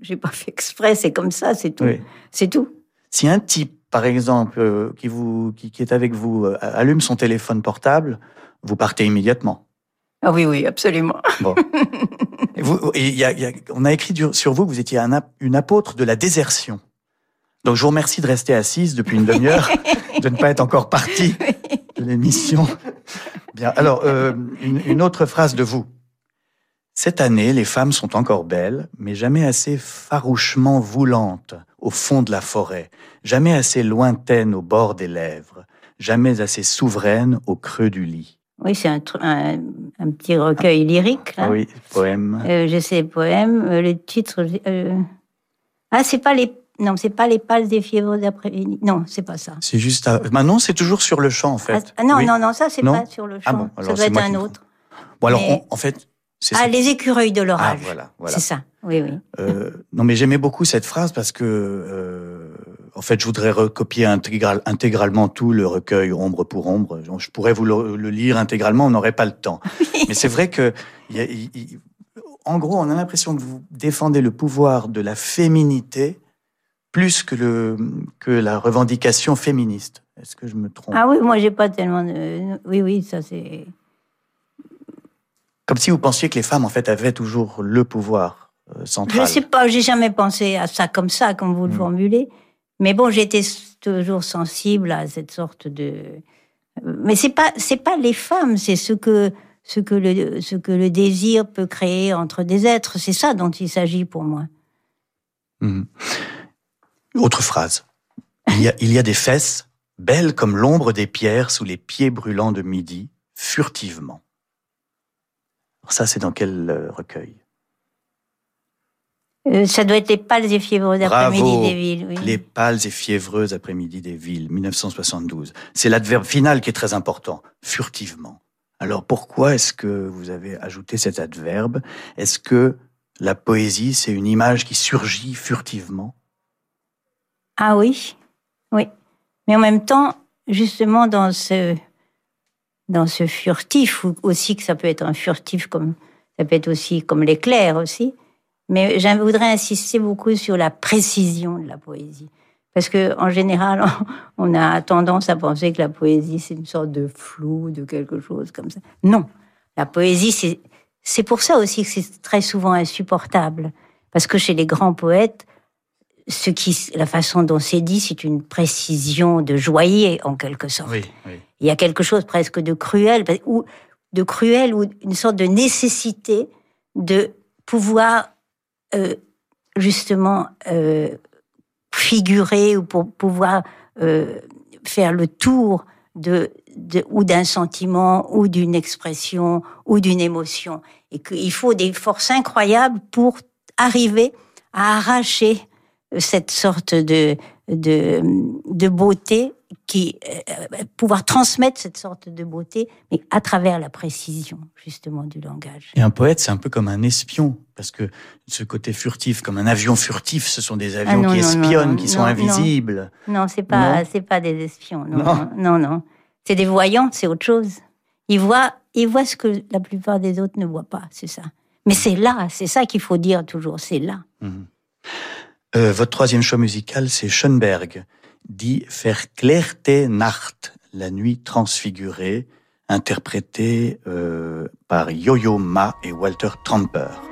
j'ai pas fait exprès, c'est comme ça, c'est tout. C'est tout. Si un type, par exemple, euh, qui, vous, qui, est avec vous, euh, allume son téléphone portable, vous partez immédiatement. Ah oui, oui, absolument. Bon. Et vous, et il y a- il y a- on a écrit sur vous que vous étiez un une apôtre de la désertion. Donc je vous remercie de rester assise depuis une demi-heure, de ne pas être encore partie de l'émission. Bien. Alors, euh, une, une autre phrase de vous. Cette année, les femmes sont encore belles, mais jamais assez farouchement voulantes au fond de la forêt, jamais assez lointaines au bord des lèvres, jamais assez souveraines au creux du lit. Oui, c'est un, tr- un, un petit recueil lyrique. Là. Oui, poème. Euh, je sais, poème. Euh, le titre. euh, Ah, c'est pas les. Non, c'est pas les pales des fièvres d'après-midi. Non, c'est pas ça. C'est juste. À... Maintenant, c'est toujours sur le champ, en fait. Ah, non, Oui. non, non, ça, c'est pas sur le champ. Ah bon, ça doit être un autre. Bon, alors, Mais- on- en fait, Ah, ça. les écureuils de Ah, l'orage. voilà, voilà. C'est ça, oui, oui. Euh, non, mais j'aimais beaucoup cette phrase parce que, euh, en fait, je voudrais recopier intégral, intégralement tout le recueil Ombre pour Ombre. Je pourrais vous le, le lire intégralement, on n'aurait pas le temps. mais c'est vrai que, y a- il- il- en gros, on a l'impression que vous défendez le pouvoir de la féminité plus que, le, que la revendication féministe. Est-ce que je me trompe? Ah oui, moi, j'ai pas tellement de. Oui, oui, ça, c'est. Comme si vous pensiez que les femmes, en fait, avaient toujours le pouvoir euh, Je central. sais pas, j'ai jamais pensé à ça comme ça, comme vous le Hmm. formulez. Mais bon, j'étais toujours sensible à cette sorte de. Mais c'est pas, c'est pas les femmes, c'est ce que, ce que le, ce que le désir peut créer entre des êtres. C'est ça dont il s'agit pour moi. Mhm. Autre phrase. Il y, a, il y a des fesses, belles comme l'ombre des pierres sous les pieds brûlants de midi, furtivement. Alors ça, c'est dans quel euh, recueil? Euh, ça doit être les pâles et fiévreux d'après-midi Bravo. des villes. Oui. Les pâles et fiévreuses après-midi des villes, 1972. C'est l'adverbe final qui est très important, furtivement. Alors pourquoi est-ce que vous avez ajouté cet adverbe? Est-ce que la poésie, c'est une image qui surgit furtivement? Ah oui, oui. Mais en même temps, justement, dans ce, dans ce furtif, aussi que ça peut être un furtif comme ça peut être aussi comme l'éclair aussi. Mais je voudrais insister beaucoup sur la précision de la poésie. Parce que en général, on a tendance à penser que la poésie, c'est une sorte de flou, de quelque chose comme ça. Non. La poésie, c'est, c'est pour ça aussi que c'est très souvent insupportable. Parce que chez les grands poètes, ce qui, la façon dont c'est dit, c'est une précision de joyer, en quelque sorte. Oui, oui. Il y a quelque chose presque de cruel, ou de cruel, ou une sorte de nécessité de pouvoir euh, justement euh, figurer ou pour pouvoir euh, faire le tour de, de ou d'un sentiment ou d'une expression ou d'une émotion et qu'il faut des forces incroyables pour arriver à arracher cette sorte de de, de beauté qui euh, pouvoir transmettre cette sorte de beauté mais à travers la précision justement du langage. Et un poète, c'est un peu comme un espion, parce que ce côté furtif, comme un avion furtif, ce sont des avions Ah non, qui non, espionnent, non, qui sont invisibles. Non, c'est pas c'est pas des espions. Non, Non. non, non. non. C'est des voyants, c'est autre chose. Ils voient ils voient ce que la plupart des autres ne voient pas, c'est ça. Mais c'est là, c'est ça qu'il faut dire toujours, c'est là. Mhm. Euh, votre troisième choix musical, c'est Schoenberg, dit Verklärte Nacht, la nuit transfigurée, interprété euh, par Yo-Yo Ma et Walter Trumper.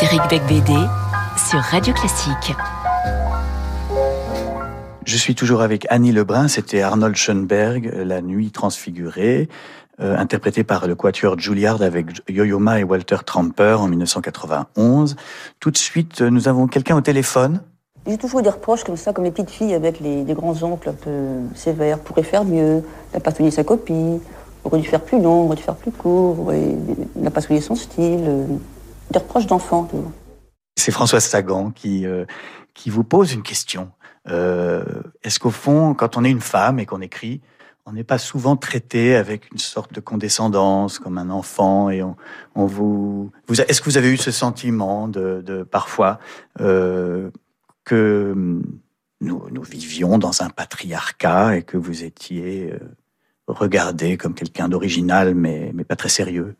Frédéric Becbédé sur Radio Classique. Je suis toujours avec Annie Lebrun, c'était Arnold Schoenberg, La Nuit transfigurée, euh, interprété par le quatuor Juilliard avec Yo-Yo Ma et Walter Tramper en 1991. Tout de suite, nous avons quelqu'un au téléphone. J'ai toujours eu des reproches comme ça, comme les petites filles avec les, grands-oncles un peu sévères. Pourrait faire mieux, n'a pas souligné sa copie, aurait dû faire plus long, aurait dû faire plus court, n'a pas souligné son style. Reproches d'enfants. C'est Françoise Sagan qui, euh, qui vous pose une question. Euh, est-ce qu'au fond, quand on est une femme et qu'on écrit, on n'est pas souvent traité avec une sorte de condescendance, comme un enfant, et on, vous, est-ce que vous avez eu ce sentiment de, parfois euh, que nous, nous, vivions dans un patriarcat et que vous étiez regardé comme quelqu'un d'original, mais, mais pas très sérieux?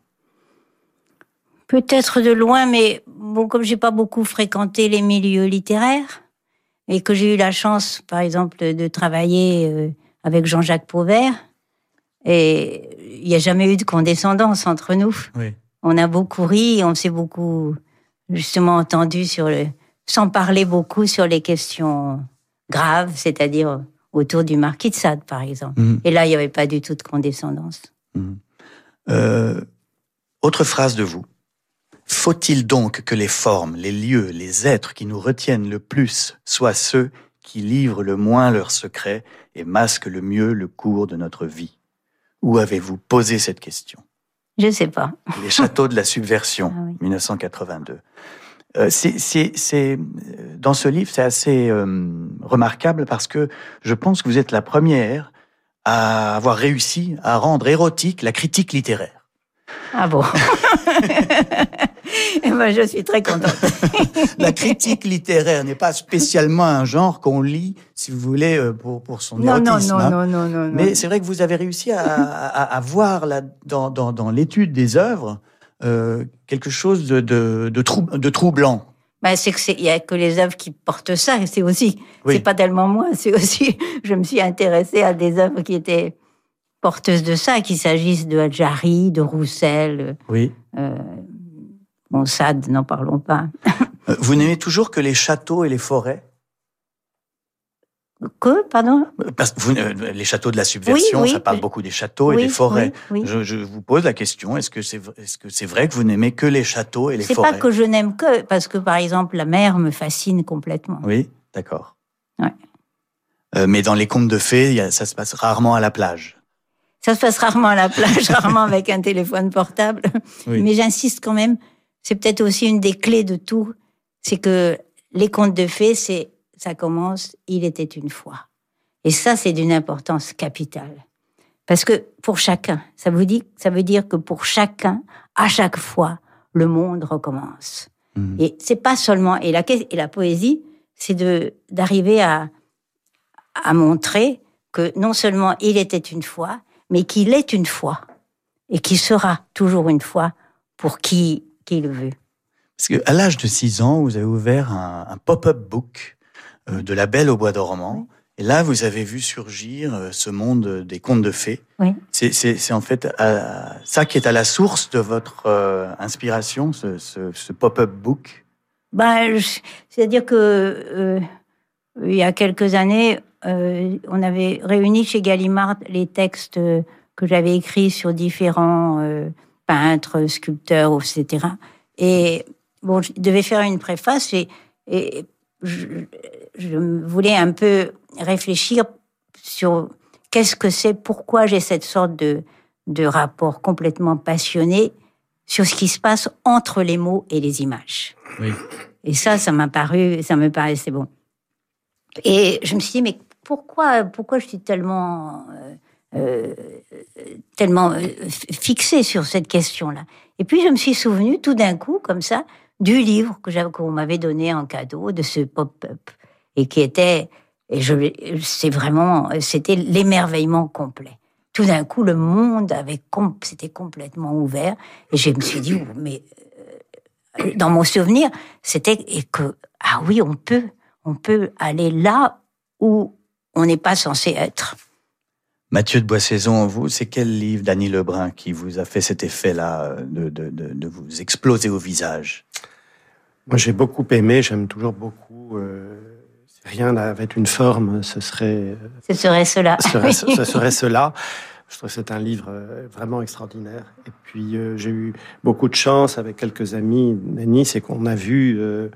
Peut-être de loin, mais bon, comme j'ai pas beaucoup fréquenté les milieux littéraires, et que j'ai eu la chance, par exemple, de travailler euh, avec Jean-Jacques Pauvert, et il n'y a jamais eu de condescendance entre nous. On a beaucoup ri, on s'est beaucoup justement entendu sur le, sans parler beaucoup sur les questions graves, c'est-à-dire autour du marquis de Sade, par exemple. Mhm. Et là, il n'y avait pas du tout de condescendance. Mhm. Euh, autre phrase de vous. Faut-il donc que les formes, les lieux, les êtres qui nous retiennent le plus soient ceux qui livrent le moins leurs secrets et masquent le mieux le cours de notre vie? Où avez-vous posé cette question? Je ne sais pas. Les châteaux de la subversion, 1982. Ah euh, c'est, dans ce livre, c'est assez euh, remarquable parce que je pense que vous êtes la première à avoir réussi à rendre érotique la critique littéraire. Ah bon? Eh ben, je suis très contente. la critique littéraire n'est pas spécialement un genre qu'on lit, si vous voulez, euh, pour, pour son non, érotisme. Non, non, non, non, non. Mais c'est vrai que vous avez réussi à, à, voir là, dans, dans, dans l'étude des œuvres euh, quelque chose de, de, de, de troublant. Ben, c'est que il y a que les œuvres qui portent ça. C'est aussi, c'est pas tellement moi. C'est aussi, je me suis intéressée à des œuvres qui étaient porteuses de ça, qu'il s'agisse de Hadjari, de Roussel. Oui. Euh, Bon, Sade, n'en parlons pas. Euh, vous n'aimez toujours que les châteaux et les forêts? Que, pardon? Parce que euh, Les châteaux de la subversion, ça parle beaucoup des châteaux et des forêts. Je, vous pose la question, est-ce que c'est est -ce c'est vrai que vous n'aimez que les châteaux et les forêts C'est pas que je n'aime que, parce que par exemple, la mer me fascine complètement. Oui, d'accord. Euh, mais dans les contes de fées, ça se passe rarement à la plage. Ça se passe rarement à la plage, rarement avec un téléphone portable. Mais j'insiste quand même c'est peut-être aussi une des clés de tout, c'est que les contes de fées, c'est ça commence, il était une fois. Et ça, c'est d'une importance capitale. Parce que pour chacun, ça vous dit, ça veut dire que pour chacun, à chaque fois, le monde recommence. Mmh. Et c'est pas seulement et la et la poésie, c'est de d'arriver à à montrer que non seulement il était une fois, mais qu'il est une fois et qu'il sera toujours une fois pour qui le veut. Parce qu'à l'âge de 6 ans, vous avez ouvert un, pop-up book euh, de La Belle au Bois dormant. Et là, vous avez vu surgir euh, ce monde des contes de fées. Oui. C'est en fait euh, ça qui est à la source de votre inspiration, ce, pop-up book? Ben, c'est-à-dire que il y a quelques années, on avait réuni chez Gallimard les textes que j'avais écrits sur différents peintre, sculpteur, etc. Et bon, je devais faire une préface et, et je, voulais un peu réfléchir sur qu'est-ce que c'est, pourquoi j'ai cette sorte de, de rapport complètement passionné sur ce qui se passe entre les mots et les images. Oui. Et ça, ça m'a paru, ça me paraissait bon. Et je me suis dit, mais pourquoi, pourquoi je suis tellement euh, euh, tellement euh, fixé sur cette question-là. Et puis je me suis souvenu tout d'un coup, comme ça, du livre que qu'on m'avait donné en cadeau de ce pop-up et qui était et je c'est vraiment c'était l'émerveillement complet. Tout d'un coup, le monde avait c'était complètement ouvert et je me suis dit mais euh, dans mon souvenir, c'était et que ah oui, on peut on peut aller là où on n'est pas censé être. Mathieu de Boissaison, vous, c'est quel livre d'Annie Lebrun qui vous a fait cet effet-là de, de, de, vous exploser au visage? Moi, j'ai beaucoup aimé, j'aime toujours beaucoup. Euh, si rien n'avait une forme, ce serait. Ce serait cela. Ce serait, ce serait cela. Je trouve que c'est un livre euh, vraiment extraordinaire. Et puis, euh, j'ai eu beaucoup de chance avec quelques amis à Nice et qu'on a vu, euh,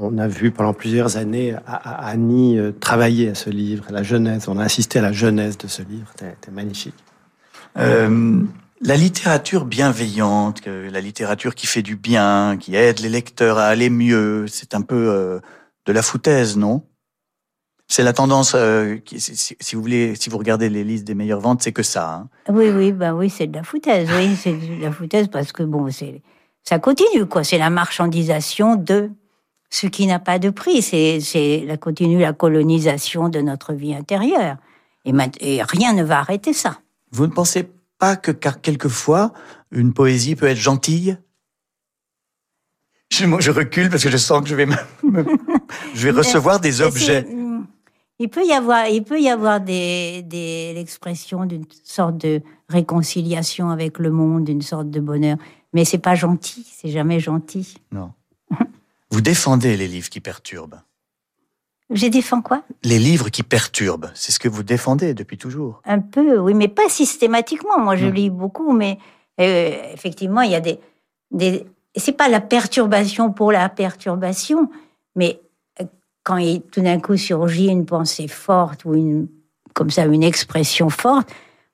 on a vu pendant plusieurs années à, Annie travailler à ce livre, à la jeunesse. On a assisté à la jeunesse de ce livre. C'était magnifique. la littérature bienveillante, la littérature qui fait du bien, qui aide les lecteurs à aller mieux, c'est un peu de la foutaise, non? C'est la tendance, euh, si, vous voulez, si vous regardez les listes des meilleures ventes, c'est que ça. Hein. Oui, oui, bah oui, c'est de la foutaise. Oui, c'est de la foutaise parce que bon, c'est ça continue quoi. C'est la marchandisation de ce qui n'a pas de prix. C'est la continue la colonisation de notre vie intérieure. Et, et rien ne va arrêter ça. Vous ne pensez pas que car quelquefois une poésie peut être gentille? Je, je, recule parce que je sens que je vais, je vais recevoir des objets. Il peut y avoir, il peut y avoir des, des l'expression d'une sorte de réconciliation avec le monde, d'une sorte de bonheur, mais c'est pas gentil, c'est jamais gentil. Non. Vous défendez les livres qui perturbent. Je défends quoi? Les livres qui perturbent, c'est ce que vous défendez depuis toujours. Un peu, oui, mais pas systématiquement. Moi, je lis beaucoup, mais euh, effectivement, il y a des, des... c'est pas la perturbation pour la perturbation, mais quand il, tout d'un coup surgit une pensée forte ou une, comme ça, une expression forte,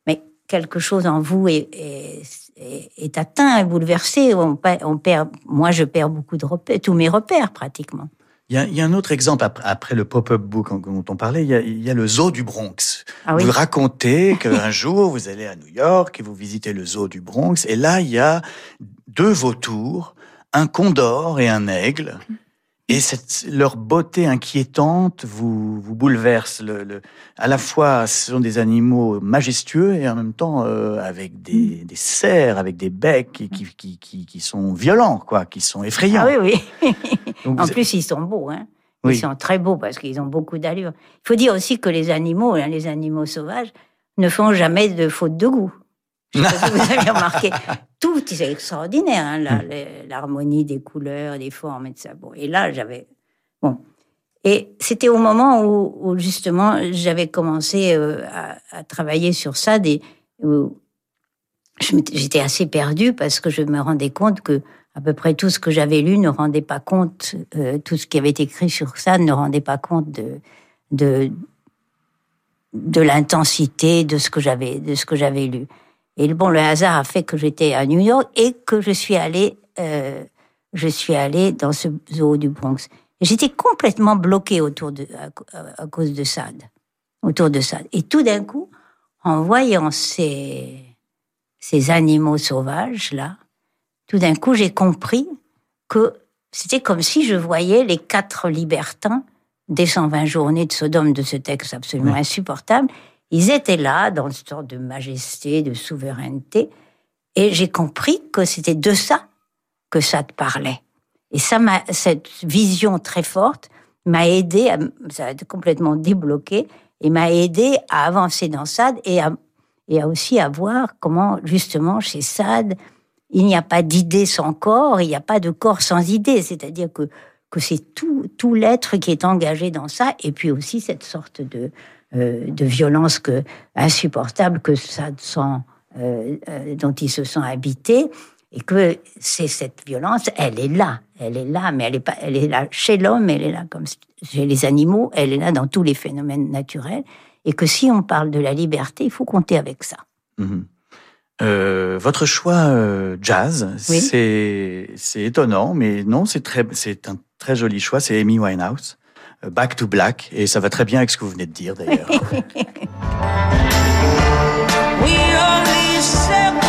mais quelque chose en vous est, est, atteint, est bouleversé. On, on, perd, moi, je perds beaucoup de repères, tous mes repères pratiquement. Il y, a, un autre exemple après, le pop-up book dont on parlait. Il y a, le zoo du Bronx. Ah vous racontez qu'un jour vous allez à New York et vous visitez le zoo du Bronx et là il y a deux vautours, un condor et un aigle et cette, leur beauté inquiétante vous, vous bouleverse. Le, le, à la fois, ce sont des animaux majestueux et en même temps euh, avec des, mm. des serres, avec des becs qui, qui, qui, qui, sont violents, quoi, qui sont effrayants. Ah oui, oui. en plus, ils sont beaux. Hein. Ils sont très beaux parce qu'ils ont beaucoup d'allure. Il faut dire aussi que les animaux, hein, les animaux sauvages, ne font jamais de faute de goût. Je sais pas si vous avez remarqué. Tout est extraordinaire, hein, hmm. l'harmonie des couleurs, des formes et de ça. Bon, et là, j'avais. Bon. Et c'était au moment où, justement, j'avais commencé euh, à, travailler sur ça, des, où j'étais assez perdue parce que je me rendais compte que à peu près tout ce que j'avais lu ne rendait pas compte, euh, tout ce qui avait été écrit sur ça ne rendait pas compte de, de, de l'intensité de ce que j'avais, de ce que j'avais lu. Et bon, le hasard a fait que j'étais à New York et que je suis allée, euh, je suis allée dans ce zoo du Bronx. J'étais complètement bloquée autour de, à, cause de Sade, autour de Sade. Et tout d'un coup, en voyant ces, ces animaux sauvages là, tout d'un coup, j'ai compris que c'était comme si je voyais les quatre libertins des 120 journées de Sodome de ce texte absolument insupportable ils étaient là, dans une sorte de majesté, de souveraineté, et j'ai compris que c'était de ça que ça parlait. Et ça cette vision très forte m'a aidé, à, ça a complètement débloqué, et m'a aidé à avancer dans Sade et à, et à aussi à voir comment, justement, chez Sade, il n'y a pas d'idée sans corps, il n'y a pas de corps sans idée. C'est-à-dire que, que c'est tout, tout l'être qui est engagé dans ça, et puis aussi cette sorte de, de violence que, insupportable que ça sent, euh, euh, dont ils se sont habités, et que c'est cette violence, elle est là, elle est là, mais elle est pas, elle est là chez l'homme, elle est là comme chez les animaux, elle est là dans tous les phénomènes naturels, et que si on parle de la liberté, il faut compter avec ça. Mhm. votre choix jazz, c'est c'est étonnant, mais non, c'est très c'est un très joli choix. C'est Amy Winehouse. Back to Black, et ça va très bien avec ce que vous venez de dire d'ailleurs.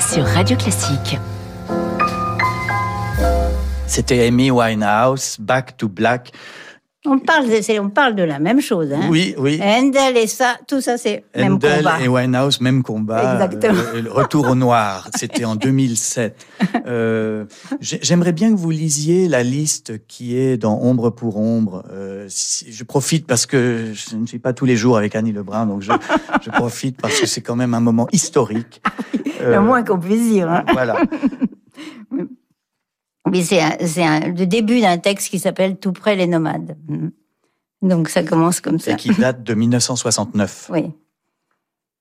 Sur Radio Classique. C'était Amy Winehouse, Back to Black. On parle, de, on parle de la même chose. Hein. Oui, oui. Handel et ça, tout ça, c'est même combat. et Winehouse, même combat. Exactement. Euh, le retour au noir, c'était en 2007. Euh, j'ai- J'aimerais bien que vous lisiez la liste qui est dans Ombre pour Ombre. Euh, si- je profite parce que je ne suis pas tous les jours avec Annie Lebrun, donc je, je profite parce que c'est quand même un moment historique. Le Euh, moins qu'on puisse dire. hein. Voilà. Mais c'est le début d'un texte qui s'appelle Tout près les nomades. Donc ça commence comme ça. Et qui date de 1969. Oui.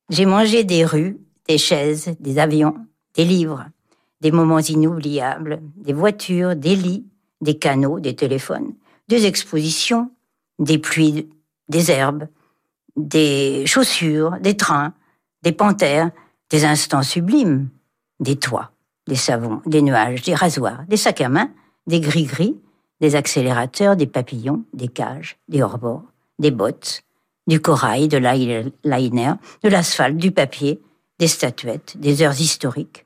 J'ai mangé des rues, des chaises, des avions, des livres, des moments inoubliables, des voitures, des lits, des canaux, des téléphones, des expositions, des pluies, des herbes, des chaussures, des trains, des panthères, des instants sublimes, des toits, des savons, des nuages, des rasoirs, des sacs à main, des gris-gris, des accélérateurs, des papillons, des cages, des hors-bords, des bottes, du corail, de l'eyeliner, de l'asphalte, du papier, des statuettes, des heures historiques,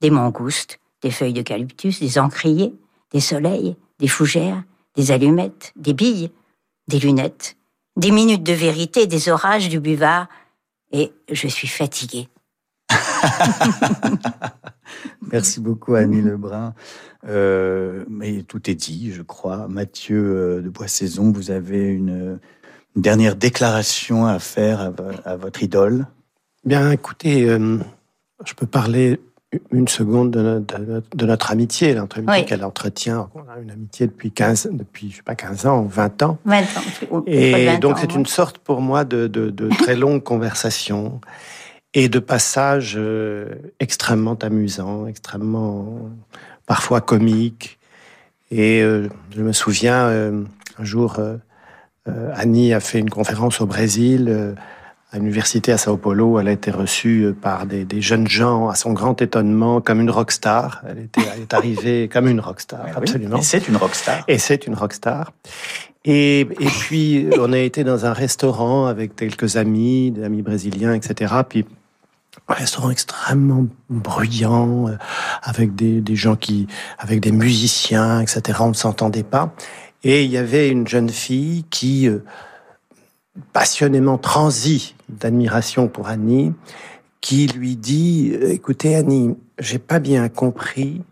des mangoustes, des feuilles d'eucalyptus, des encriers, des soleils, des fougères, des allumettes, des billes, des lunettes, des minutes de vérité, des orages, du buvard, et je suis fatiguée. Merci beaucoup, Annie Lebrun. Euh, mais tout est dit, je crois. Mathieu euh, de Boissaison, vous avez une, une dernière déclaration à faire à, vo- à votre idole. Bien, écoutez, euh, je peux parler une seconde de, no- de no- de notre amitié, notre amitié Oui. qu'elle entretient. On a une amitié depuis 15, depuis, je sais pas, 15 ans, 20 ans. 20 ans. ou- Et 20 donc, c'est une sorte pour moi de, de, de très longue conversation et de passages euh, extrêmement amusants, extrêmement parfois comiques. Et euh, je me souviens, euh, un jour, Annie a fait une conférence au Brésil, à l'université à Sao Paulo. Elle a été reçue par des, des jeunes gens, à son grand étonnement, comme une rockstar. Elle, était, elle est arrivée comme une rockstar, absolument. Et c'est une rockstar. Et c'est une rockstar. Et, et puis, on a été dans un restaurant avec quelques amis, des amis brésiliens, etc. Puis, un restaurant extrêmement bruyant, euh, avec des, des gens qui, avec des musiciens, etc. On ne s'entendait pas. Et il y avait une jeune fille qui, euh, passionnément transie d'admiration pour Annie, qui lui dit, écoutez Annie, j'ai pas bien compris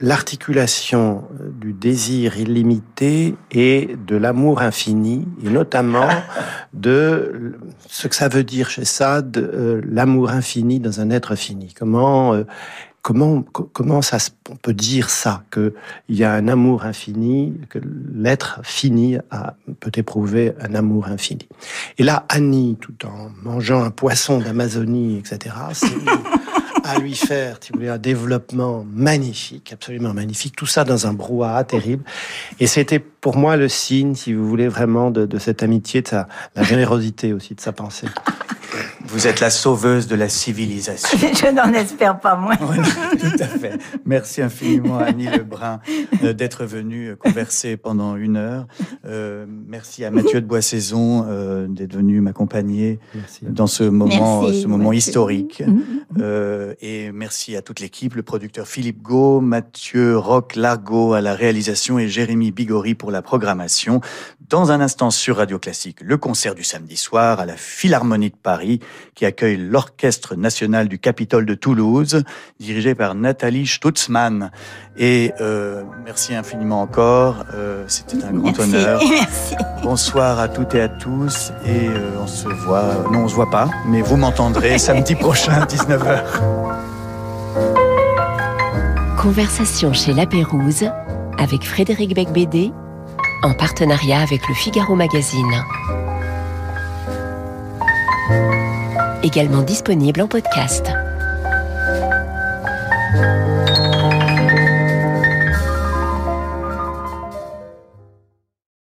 l'articulation euh, du désir illimité et de l'amour infini, et notamment de ce que ça veut dire chez Sade, euh, l'amour infini dans un être fini. Comment, euh, comment, co- comment ça se- on peut dire ça, qu'il y a un amour infini, que l'être fini a, peut éprouver un amour infini. Et là, Annie, tout en mangeant un poisson d'Amazonie, etc., à lui faire, si vous voulez, un développement magnifique, absolument magnifique. Tout ça dans un brouhaha terrible. Et c'était pour moi le signe, si vous voulez, vraiment de, cette amitié, de sa, la générosité aussi de sa pensée. Vous êtes la sauveuse de la civilisation. Je n'en espère pas moins. Voilà, tout à fait. Merci infiniment, Annie Lebrun, euh, d'être venue converser pendant une heure. Euh, merci à Mathieu de Boissaison euh, d'être venu m'accompagner Merci. dans ce moment, Merci, ce moment Mathieu. historique. Mhm. Euh, et merci à toute l'équipe, le producteur Philippe Gau, Mathieu Roch Largo à la réalisation et Jérémy Bigori pour la programmation. Dans un instant sur Radio Classique, le concert du samedi soir à la Philharmonie de Paris qui accueille l'Orchestre national du Capitole de Toulouse, dirigé par Nathalie Stutzmann. Et euh, merci infiniment encore, euh, c'était un grand Merci. honneur. Merci. Bonsoir à toutes et à tous et euh, on se voit, non on se voit pas, mais vous m'entendrez samedi prochain 19h. Conversation chez La Pérouse avec Frédéric Becbédé en partenariat avec le Figaro Magazine également disponible en podcast.